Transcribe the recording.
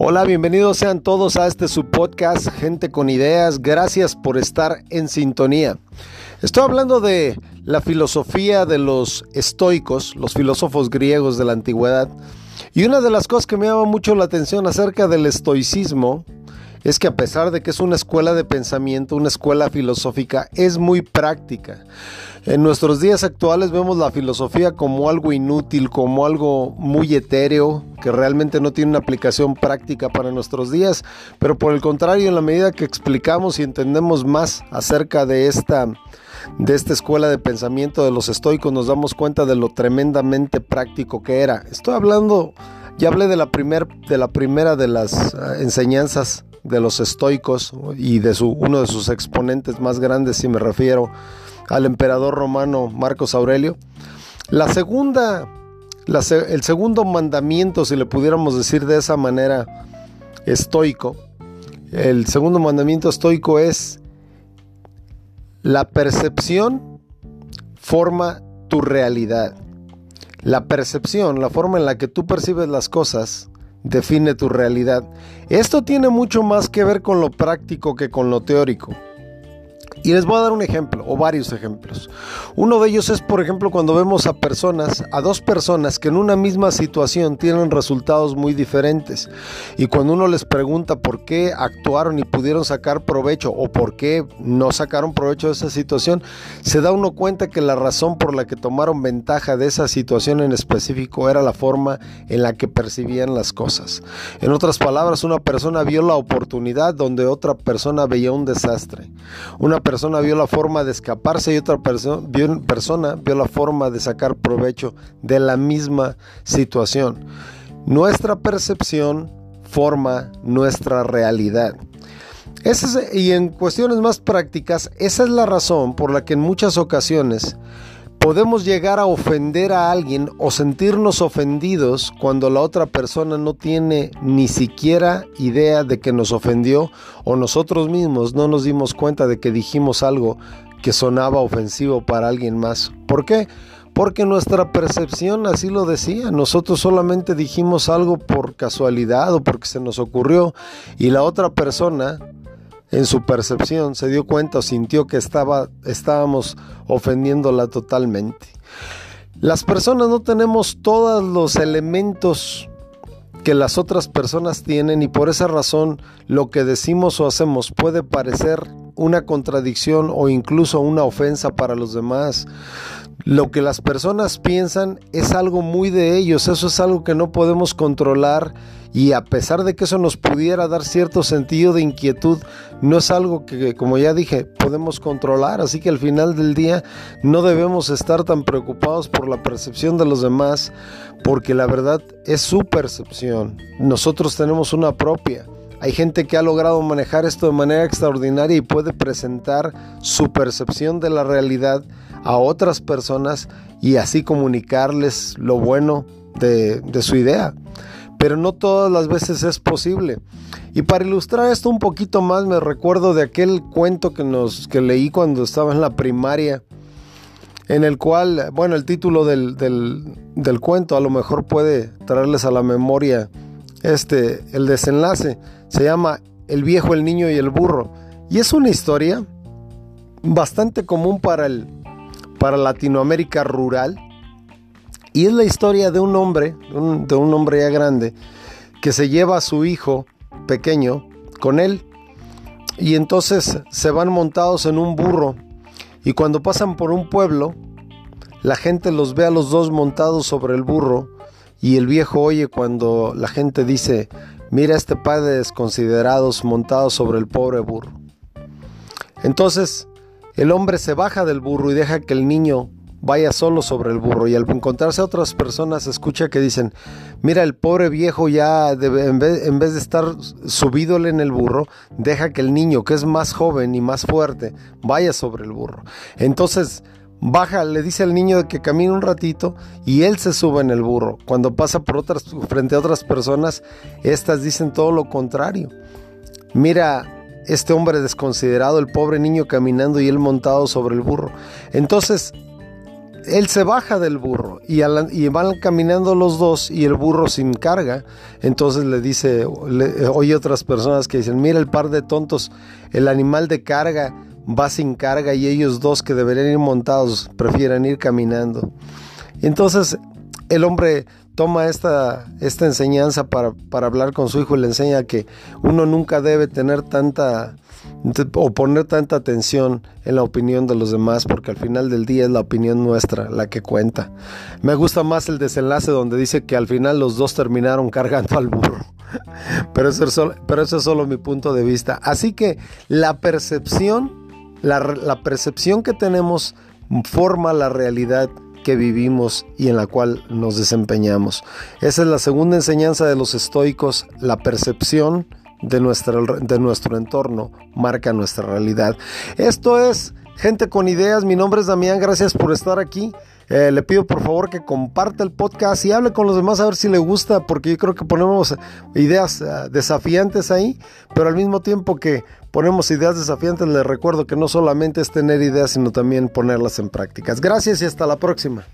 Hola, bienvenidos sean todos a este su podcast Gente con Ideas. Gracias por estar en sintonía. Estoy hablando de la filosofía de los estoicos, los filósofos griegos de la antigüedad. Y una de las cosas que me llama mucho la atención acerca del estoicismo es que a pesar de que es una escuela de pensamiento, una escuela filosófica, es muy práctica. En nuestros días actuales vemos la filosofía como algo inútil, como algo muy etéreo, que realmente no tiene una aplicación práctica para nuestros días, pero por el contrario, en la medida que explicamos y entendemos más acerca de esta de esta escuela de pensamiento de los estoicos nos damos cuenta de lo tremendamente práctico que era. Estoy hablando, ya hablé de la, primer, de la primera de las ah, enseñanzas de los estoicos y de su, uno de sus exponentes más grandes, si me refiero al emperador romano Marcos Aurelio. La segunda, el segundo mandamiento, si le pudiéramos decir de esa manera, estoico, el segundo mandamiento estoico es la percepción forma tu realidad. La percepción, la forma en la que tú percibes las cosas, define tu realidad. Esto tiene mucho más que ver con lo práctico que con lo teórico. Y les voy a dar un ejemplo, o varios ejemplos. Uno de ellos es, por ejemplo, cuando vemos a personas, a dos personas que en una misma situación tienen resultados muy diferentes. Y cuando uno les pregunta por qué actuaron y pudieron sacar provecho o por qué no sacaron provecho de esa situación, se da uno cuenta que la razón por la que tomaron ventaja de esa situación en específico era la forma en la que percibían las cosas. En otras palabras, una persona vio la oportunidad donde otra persona veía un desastre. Una vio la forma de escaparse y otra persona vio, persona vio la forma de sacar provecho de la misma situación. Nuestra percepción forma nuestra realidad. y en cuestiones más prácticas, esa es la razón por la que en muchas ocasiones podemos llegar a ofender a alguien o sentirnos ofendidos cuando la otra persona no tiene ni siquiera idea de que nos ofendió o nosotros mismos no nos dimos cuenta de que dijimos algo que sonaba ofensivo para alguien más. ¿Por qué? Porque nuestra percepción así lo decía. Nosotros solamente dijimos algo por casualidad o porque se nos ocurrió y la otra persona en su percepción se dio cuenta o sintió que estaba, estábamos ofendiéndola totalmente. Las personas no tenemos todos los elementos que las otras personas tienen y por esa razón lo que decimos o hacemos puede parecer una contradicción o incluso una ofensa para los demás. Lo que las personas piensan es algo muy de ellos, eso es algo que no podemos controlar y a pesar de que eso nos pudiera dar cierto sentido de inquietud, no es algo que, como ya dije, podemos controlar. Así que al final del día no debemos estar tan preocupados por la percepción de los demás, porque la verdad es su percepción. Nosotros tenemos una propia. Hay gente que ha logrado manejar esto de manera extraordinaria y puede presentar su percepción de la realidad a otras personas y así comunicarles lo bueno de, de su idea pero no todas las veces es posible. Y para ilustrar esto un poquito más, me recuerdo de aquel cuento que, nos, que leí cuando estaba en la primaria, en el cual, bueno, el título del, del, cuento a lo mejor puede traerles a la memoria este, el desenlace. Se llama El viejo, el niño y el burro. Y es una historia bastante común para, el, para Latinoamérica rural y es la historia de un hombre, de un hombre ya grande, que se lleva a su hijo pequeño con él. Y entonces se van montados en un burro. Y cuando pasan por un pueblo, la gente los ve a los dos montados sobre el burro. Y el viejo oye cuando la gente dice, mira este par de desconsiderados sobre el pobre burro. Entonces el hombre se baja del burro y deja que el niño vaya solo sobre el burro y al encontrarse a otras personas escucha que dicen, mira el pobre viejo ya en, vez, en, vez, de estar subídole en el burro, deja que el niño que es más joven y más fuerte vaya sobre el burro. Entonces baja, le dice al niño que camine un ratito y él se sube en el burro. Cuando pasa por otras, frente a otras personas, estas dicen todo lo contrario. Mira, este hombre desconsiderado, el pobre niño caminando y él montado sobre el burro. Entonces él se baja del burro y, van caminando los dos y el burro sin carga. Entonces le dice, oye otras personas que dicen, mira el par de tontos, el animal de carga va sin carga y ellos dos que deberían ir montados prefieren ir caminando. Entonces el hombre toma esta, esta enseñanza para, para hablar con su hijo y le enseña que uno nunca debe tener tanta o poner tanta atención en la opinión de los demás porque al final del día es la opinión nuestra la que cuenta. Me gusta más el desenlace donde dice que al final los dos terminaron cargando al burro. Pero eso es solo, pero eso es solo mi punto de vista. Así que la percepción, la, la percepción que tenemos forma la realidad que vivimos y en la cual nos desempeñamos. Esa es la segunda enseñanza de los estoicos, la percepción de, nuestra, de nuestro entorno marca nuestra realidad. Esto es Gente con Ideas, mi nombre es Damián, gracias por estar aquí. Eh, le pido por favor que comparte el podcast y hable con los demás a ver si le gusta, porque yo creo que ponemos ideas eh, desafiantes ahí, pero al mismo tiempo que ponemos ideas desafiantes, les recuerdo que no solamente es tener ideas, sino también ponerlas en prácticas. Gracias y hasta la próxima.